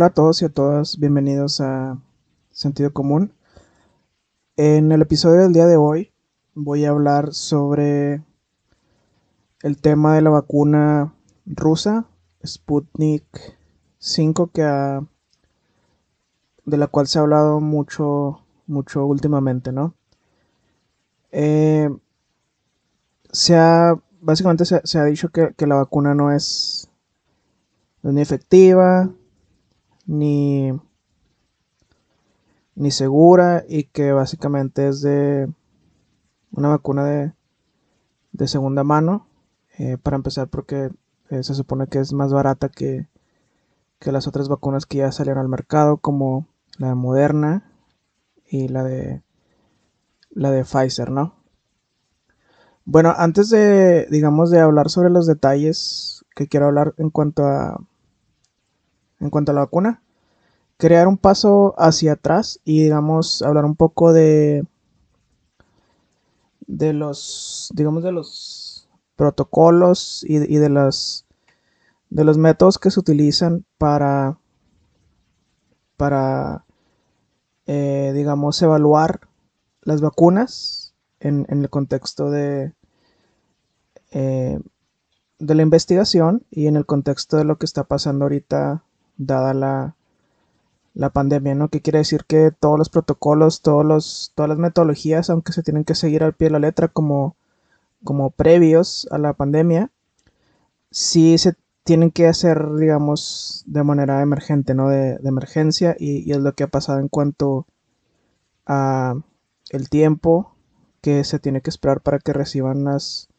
Hola a todos y a todas, bienvenidos a Sentido Común. En el episodio del día de hoy voy a hablar sobre el tema de la vacuna rusa Sputnik 5 que de la cual se ha hablado mucho mucho últimamente, ¿no? Eh, se ha, básicamente se, ha dicho que, la vacuna no es, ni efectiva, ni, ni segura y que básicamente es de una vacuna de, de segunda mano, eh, para empezar porque eh, se supone que es más barata que, que las otras vacunas que ya salieron al mercado, como la de Moderna y la de la de Pfizer, ¿no? Bueno, antes de, digamos, de hablar sobre los detalles que quiero hablar en cuanto a en cuanto a la vacuna, crear un paso hacia atrás y digamos hablar un poco de de los digamos de los protocolos y, de los de los métodos que se utilizan para para eh, digamos, evaluar las vacunas en, el contexto de, eh, de la investigación y en el contexto de lo que está pasando ahorita, dada la, la pandemia, ¿no? Que quiere decir que todos los protocolos, todos los, todas las metodologías, aunque se tienen que seguir al pie de la letra como, como previos a la pandemia, sí se tienen que hacer, digamos, de manera emergente, ¿no? De, emergencia y, es lo que ha pasado en cuanto a el tiempo que se tiene que esperar para que reciban las,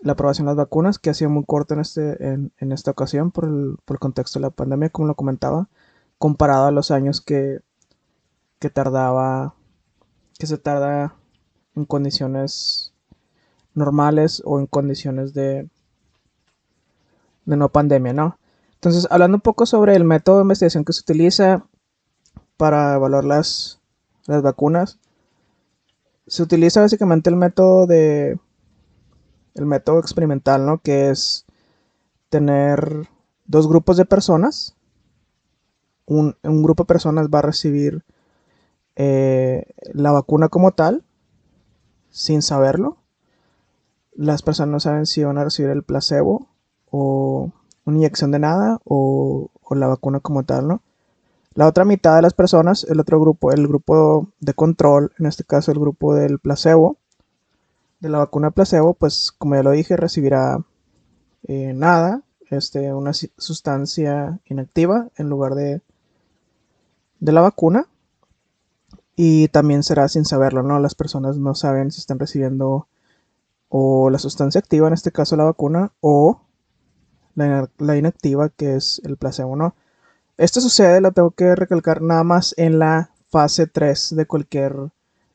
la aprobación de las vacunas, que ha sido muy corto en, este, en, esta ocasión por el, por el, contexto de la pandemia, como lo comentaba, comparado a los años que, que tardaba, que se tarda en condiciones normales o en condiciones de, de no pandemia, ¿no? Entonces, hablando un poco sobre el método de investigación que se utiliza para evaluar las, las vacunas, se utiliza básicamente el método de el método experimental, ¿no? Que es tener dos grupos de personas. Un, grupo de personas va a recibir eh, la vacuna como tal, sin saberlo. Las personas no saben si van a recibir el placebo o una inyección de nada o, la vacuna como tal, ¿no? La otra mitad de las personas, el otro grupo, el grupo de control, en este caso el grupo del placebo, de la vacuna placebo, pues como ya lo dije, recibirá eh, nada, este, una sustancia inactiva en lugar de, de la vacuna. Y también será sin saberlo, ¿no? Las personas no saben si están recibiendo o la sustancia activa, en este caso la vacuna, o la, inactiva que es el placebo, ¿no? Esto sucede, lo tengo que recalcar nada más en la fase 3 de cualquier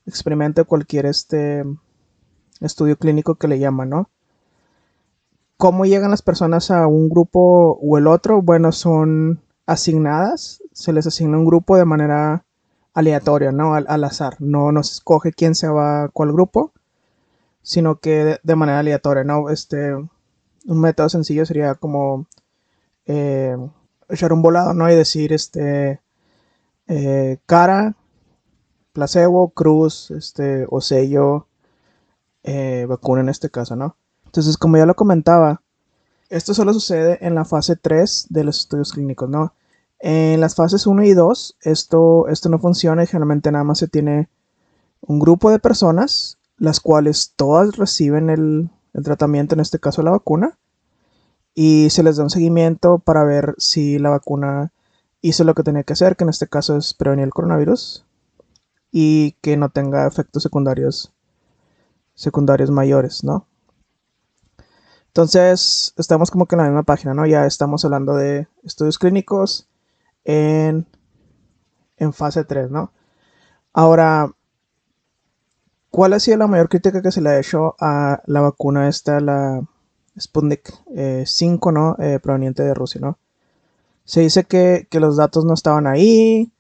experimento, cualquier este estudio clínico que le llaman, ¿no? ¿Cómo llegan las personas a un grupo o el otro? Bueno, son asignadas, se les asigna un grupo de manera aleatoria, ¿no? Al, azar. No, no se escoge quién se va a cuál grupo, sino que de, manera aleatoria, ¿no? Este, un método sencillo sería como eh, echar un volado, ¿no? Y decir, este, eh, cara, placebo, cruz, este, o sello, eh, vacuna en este caso, ¿no? Entonces, como ya lo comentaba, esto solo sucede en la fase 3 de los estudios clínicos, ¿no? En las fases 1 y 2, esto, esto no funciona y generalmente nada más se tiene un grupo de personas, las cuales todas reciben el, el tratamiento, en este caso la vacuna, y se les da un seguimiento para ver si la vacuna hizo lo que tenía que hacer, que en este caso es prevenir el coronavirus y que no tenga efectos secundarios secundarios mayores, ¿no? Entonces, estamos como que en la misma página, ¿no? Ya estamos hablando de estudios clínicos en, en fase 3, ¿no? Ahora, ¿Cuál ha sido la mayor crítica que se le ha hecho a la vacuna esta, la Sputnik 5, eh, ¿no? Eh, proveniente de Rusia, ¿no? Se dice que, los datos no estaban ahí,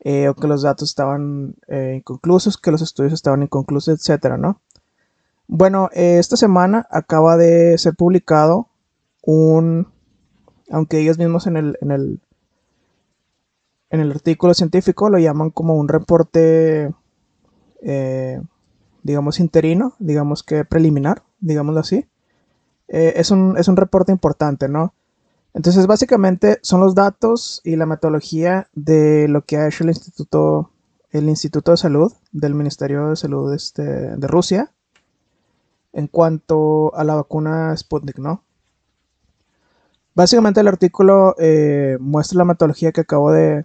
eh, o que los datos estaban inconclusos, que los estudios estaban inconclusos, etcétera, ¿no? Bueno, esta semana acaba de ser publicado un, aunque ellos mismos en el, en el, en el artículo científico lo llaman como un reporte, eh, digamos, interino, digamos que preliminar, digámoslo así. Eh, es, un, es un reporte importante, ¿no? Entonces, básicamente son los datos y la metodología de lo que ha hecho el Instituto, el Instituto de Salud del Ministerio de Salud este, de Rusia en cuanto a la vacuna Sputnik, ¿no? Básicamente el artículo eh, muestra la metodología que acabo de,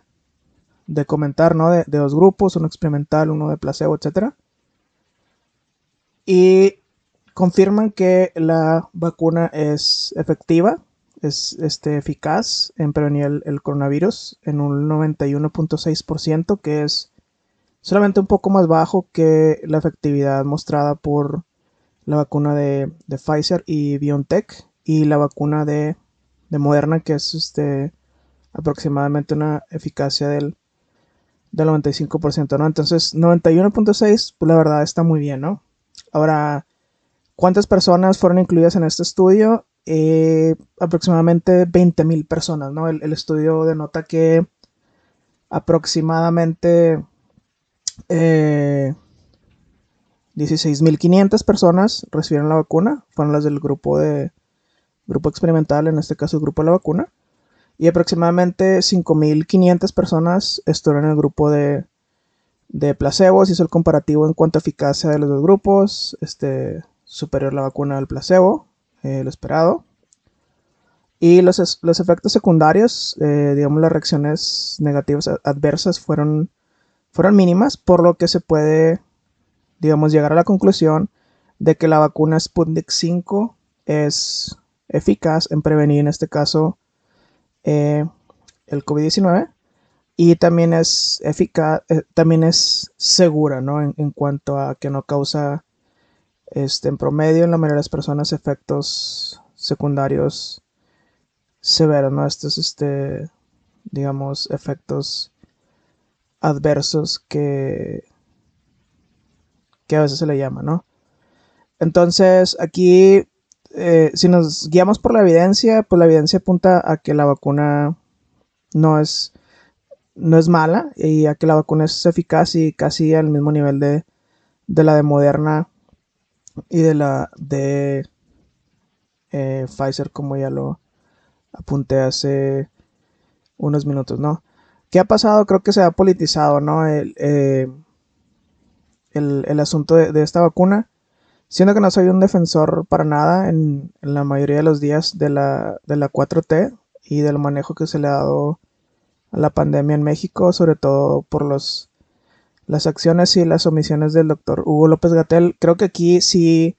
comentar, ¿no? De, dos grupos, uno experimental, uno de placebo, etc. Y confirman que la vacuna es efectiva, es este, eficaz en prevenir el, coronavirus en un 91.6%, que es solamente un poco más bajo que la efectividad mostrada por la vacuna de, Pfizer y BioNTech y la vacuna de, Moderna, que es este, aproximadamente una eficacia del, del 95%, ¿no? Entonces, 91.6, pues la verdad está muy bien, ¿no? Ahora, ¿cuántas personas fueron incluidas en este estudio? Eh, aproximadamente 20.000 personas, ¿no? El, estudio denota que aproximadamente eh, 16.500 personas recibieron la vacuna, fueron las del grupo de grupo experimental, en este caso el grupo de la vacuna, y aproximadamente 5.500 personas estuvieron en el grupo de, de placebo, se hizo el comparativo en cuanto a eficacia de los dos grupos, este, superior la vacuna al placebo, eh, lo esperado. Y los, los efectos secundarios, eh, digamos las reacciones negativas adversas fueron, fueron mínimas, por lo que se puede digamos, llegar a la conclusión de que la vacuna Sputnik 5 es eficaz en prevenir, en este caso, eh, el COVID-19 y también es eficaz, eh, también es segura, ¿no? En, cuanto a que no causa, este, en promedio, en la mayoría de las personas, efectos secundarios severos, ¿no? Estos, este, digamos, efectos adversos que a veces se le llama, ¿no? Entonces, aquí, eh, si nos guiamos por la evidencia, pues la evidencia apunta a que la vacuna no es, no es mala y a que la vacuna es eficaz y casi al mismo nivel de, de la de Moderna y de la de eh, Pfizer, como ya lo apunté hace unos minutos, ¿no? ¿Qué ha pasado? Creo que se ha politizado, ¿no? El, eh, el, asunto de, esta vacuna. Siendo que no soy un defensor para nada en, la mayoría de los días de la, de la 4T y del manejo que se le ha dado a la pandemia en México, sobre todo por los, las acciones y las omisiones del doctor Hugo López Gatel. Creo que aquí sí,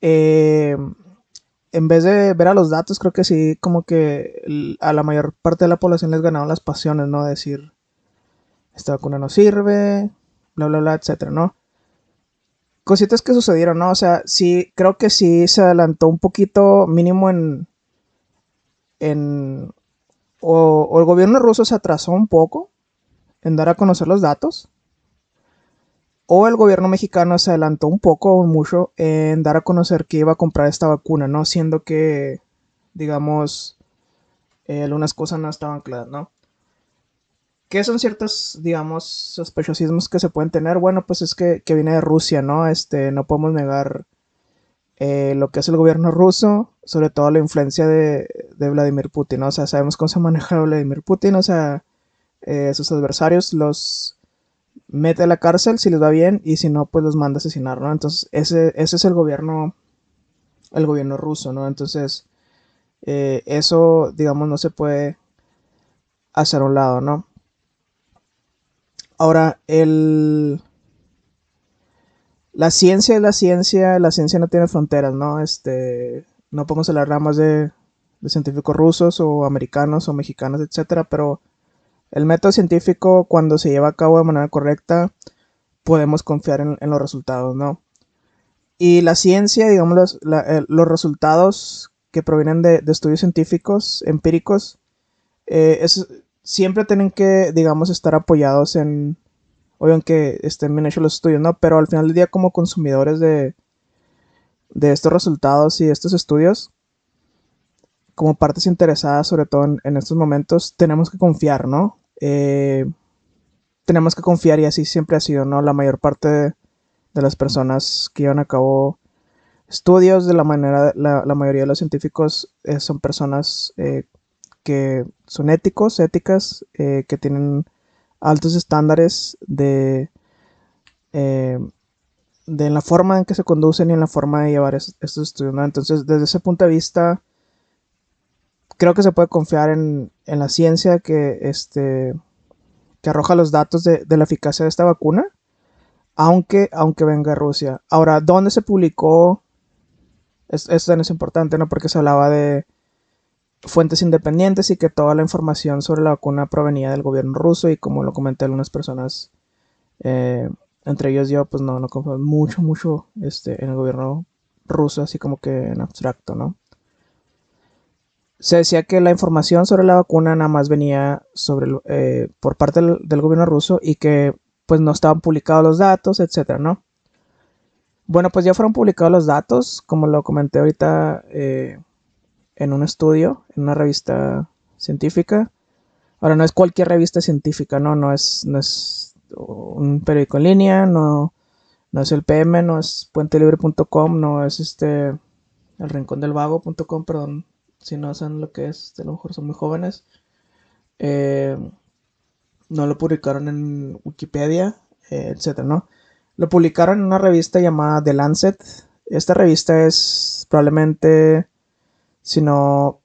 eh, en vez de ver a los datos, creo que sí, como que a la mayor parte de la población les ganaron las pasiones, ¿no? Decir, esta vacuna no sirve, bla, bla, bla, etcétera, ¿no? Cositas que sucedieron, ¿no? O sea, sí, creo que sí se adelantó un poquito, mínimo en. en o, el gobierno ruso se atrasó un poco en dar a conocer los datos. O el gobierno mexicano se adelantó un poco o mucho en dar a conocer que iba a comprar esta vacuna, ¿no? Siendo que, digamos, eh, algunas cosas no estaban claras, ¿no? ¿Qué son ciertos, digamos, sospechosismos que se pueden tener? Bueno, pues es que, viene de Rusia, ¿no? Este, no podemos negar eh, lo que es el gobierno ruso, sobre todo la influencia de, Vladimir Putin, ¿no? O sea, sabemos cómo se maneja Vladimir Putin, o sea, eh, sus adversarios los mete a la cárcel si les va bien y si no, pues los manda a asesinar, ¿no? Entonces, ese, ese es el gobierno, el gobierno ruso, ¿no? Entonces, eh, eso, digamos, no se puede hacer a un lado, ¿no? Ahora, el... La ciencia es la ciencia, la ciencia no tiene fronteras, ¿no? Este, no podemos hablar nada más de, científicos rusos o americanos o mexicanos, etcétera, pero el método científico, cuando se lleva a cabo de manera correcta, podemos confiar en, los resultados, ¿no? Y la ciencia, digamos, los, resultados que provienen de, estudios científicos, empíricos, eh, es, siempre tienen que, digamos, estar apoyados en, oigan que estén bien hechos los estudios, ¿no? Pero al final del día como consumidores de, de estos resultados y estos estudios, como partes interesadas, sobre todo en, estos momentos, tenemos que confiar, ¿no? eh, tenemos que confiar y así siempre ha sido, ¿no? La mayor parte de, las personas que llevan a cabo estudios, de la manera, la, mayoría de los científicos eh, son personas eh, que son éticos, éticas, que tienen altos estándares de, de la forma en que se conducen y en la forma de llevar estos estudios. Entonces, desde ese punto de vista, creo que se puede confiar en, la ciencia que, este, que arroja los datos de, la eficacia de esta vacuna, aunque, aunque venga Rusia. Ahora, ¿dónde se publicó? Esto también es importante, ¿no? Porque se hablaba de fuentes independientes y que toda la información sobre la vacuna provenía del gobierno ruso y como lo comenté algunas personas, eh, entre ellos yo, pues no, no confío mucho, mucho este, en el gobierno ruso, así como que en abstracto, ¿no? se decía que la información sobre la vacuna nada más venía sobre, eh, por parte del, gobierno ruso y que pues no estaban publicados los datos, etcétera, ¿no? Bueno, pues ya fueron publicados los datos, como lo comenté ahorita eh, en un estudio, en una revista científica. Ahora no es cualquier revista científica, ¿no? No es, no es un periódico en línea, no, no es el PM, no es puentelibre.com, no es este el rincón del vago.com, perdón, si no saben lo que es, a lo mejor son muy jóvenes. Eh, no lo publicaron en Wikipedia, eh, etcétera, ¿no? Lo publicaron en una revista llamada The Lancet. Esta revista es probablemente, si no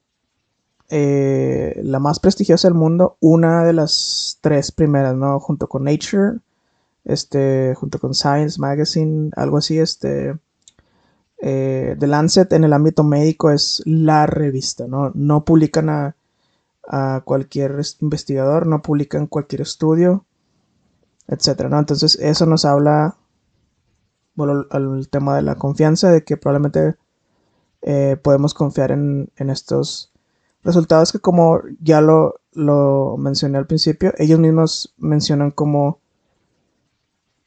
eh, la más prestigiosa del mundo, una de las tres primeras, ¿no? Junto con Nature, este, junto con Science Magazine, algo así, este, eh, The Lancet en el ámbito médico es la revista, ¿no? No publican a, cualquier investigador, no publican cualquier estudio, etcétera, ¿no? Entonces eso nos habla, bueno, al tema de la confianza, de que probablemente eh, podemos confiar en, estos resultados que como ya lo, lo, mencioné al principio, ellos mismos mencionan como,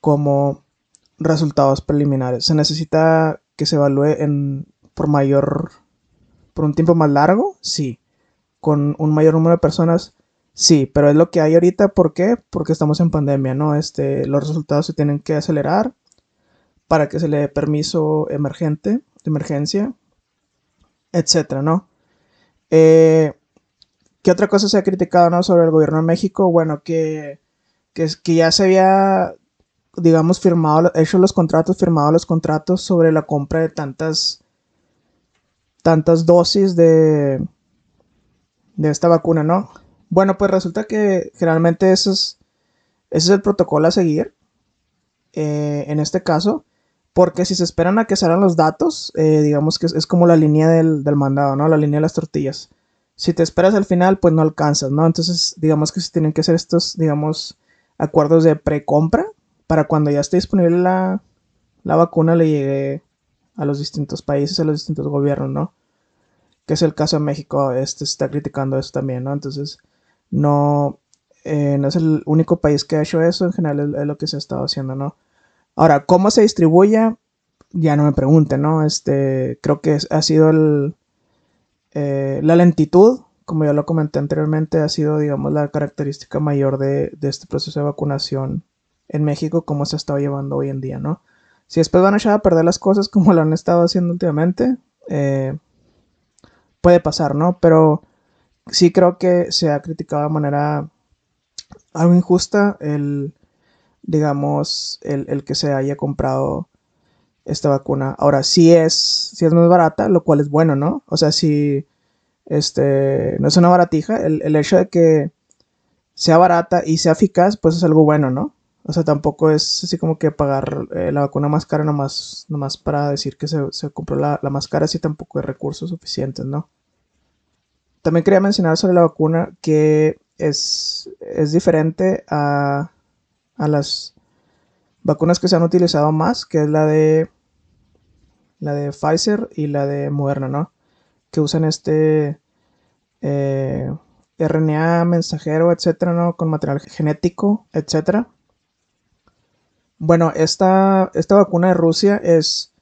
como resultados preliminares. Se necesita que se evalúe en, por mayor, por un tiempo más largo, sí. Con un mayor número de personas, sí. Pero es lo que hay ahorita, ¿por qué? Porque estamos en pandemia, ¿no? Este, los resultados se tienen que acelerar para que se le dé permiso emergente, de emergencia, etcétera, ¿no? Eh, ¿Qué otra cosa se ha criticado ¿no? sobre el gobierno de México? Bueno, que, que, ya se había digamos, firmado, hecho los contratos, firmado los contratos sobre la compra de tantas, tantas dosis de, de esta vacuna, ¿no? Bueno, pues resulta que generalmente ese es, ese es el protocolo a seguir eh, en este caso, porque si se esperan a que salgan los datos, eh, digamos que es, como la línea del, mandado, ¿no? La línea de las tortillas. Si te esperas al final, pues no alcanzas, ¿no? Entonces, digamos que se tienen que hacer estos, digamos, acuerdos de precompra para cuando ya esté disponible la, vacuna le llegue a los distintos países, a los distintos gobiernos, ¿no? Que es el caso de México, este está criticando eso también, ¿no? Entonces, no, eh, no es el único país que ha hecho eso, en general es, lo que se ha estado haciendo, ¿no? Ahora, ¿cómo se distribuye? Ya no me pregunten, ¿no? Este, creo que ha sido el, eh, la lentitud, como ya lo comenté anteriormente, ha sido, digamos, la característica mayor de, este proceso de vacunación en México como se estado llevando hoy en día, ¿no? Si después van a echar a perder las cosas como lo han estado haciendo últimamente, eh, puede pasar, ¿no? Pero sí creo que se ha criticado de manera algo injusta el, digamos, el, que se haya comprado esta vacuna. Ahora, sí es, sí es más barata, lo cual es bueno, ¿no? O sea, si este, no es una baratija, el, el hecho de que sea barata y sea eficaz, pues es algo bueno, ¿no? O sea, tampoco es así como que pagar eh, la vacuna más cara nomás, nomás para decir que se, compró la, la, más cara, si tampoco hay recursos suficientes, ¿no? También quería mencionar sobre la vacuna que es, es diferente a, a las vacunas que se han utilizado más, que es la de la de Pfizer y la de Moderna, ¿no? Que usan este eh, RNA mensajero, etcétera, ¿no? Con material genético, etcétera bueno, esta, esta vacuna de Rusia es,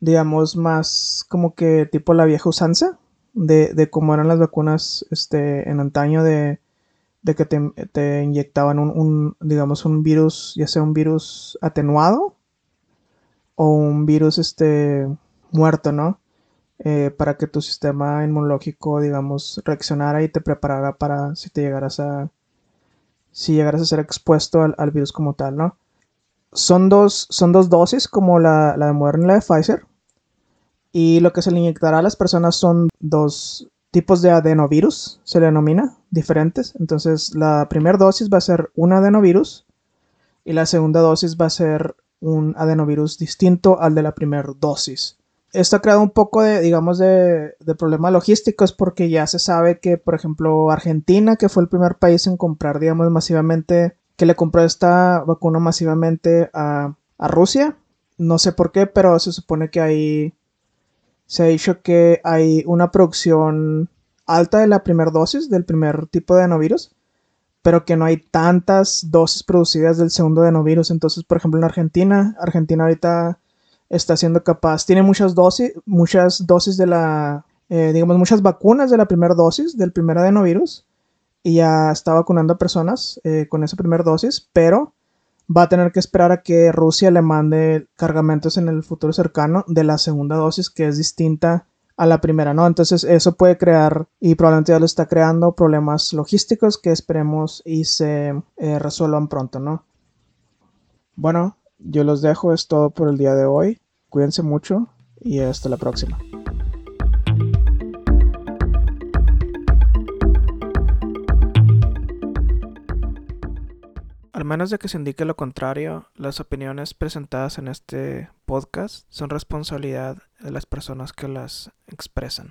digamos, más como que tipo la vieja usanza de, de cómo eran las vacunas este, en antaño de, de que te, inyectaban un, digamos, un virus, ya sea un virus atenuado o un virus este, muerto, ¿no? Eh, para que tu sistema inmunológico, digamos, reaccionara y te preparara para si te llegaras a, si llegaras a ser expuesto al, virus como tal, ¿no? Son dos, son dos dosis, como la, la de Moderna y la de Pfizer. Y lo que se le inyectará a las personas son dos tipos de adenovirus, se le denomina, diferentes. Entonces, la primera dosis va a ser un adenovirus y la segunda dosis va a ser un adenovirus distinto al de la primera dosis. Esto ha creado un poco de, digamos, de, de problemas logísticos porque ya se sabe que, por ejemplo, Argentina, que fue el primer país en comprar, digamos, masivamente, que le compró esta vacuna masivamente a, a Rusia. No sé por qué, pero se supone que hay se ha dicho que hay una producción alta de la primera dosis, del primer tipo de adenovirus, pero que no hay tantas dosis producidas del segundo adenovirus. Entonces, por ejemplo, en Argentina, Argentina ahorita está siendo capaz, tiene muchas dosis, muchas dosis de la, eh, digamos, muchas vacunas de la primera dosis del primer adenovirus y ya está vacunando a personas eh, con esa primera dosis, pero va a tener que esperar a que Rusia le mande cargamentos en el futuro cercano de la segunda dosis que es distinta a la primera, ¿no? Entonces eso puede crear y probablemente ya lo está creando problemas logísticos que esperemos y se eh, resuelvan pronto, ¿no? Bueno, yo los dejo, es todo por el día de hoy. Cuídense mucho y hasta la próxima. Al menos de que se indique lo contrario, las opiniones presentadas en este podcast son responsabilidad de las personas que las expresan.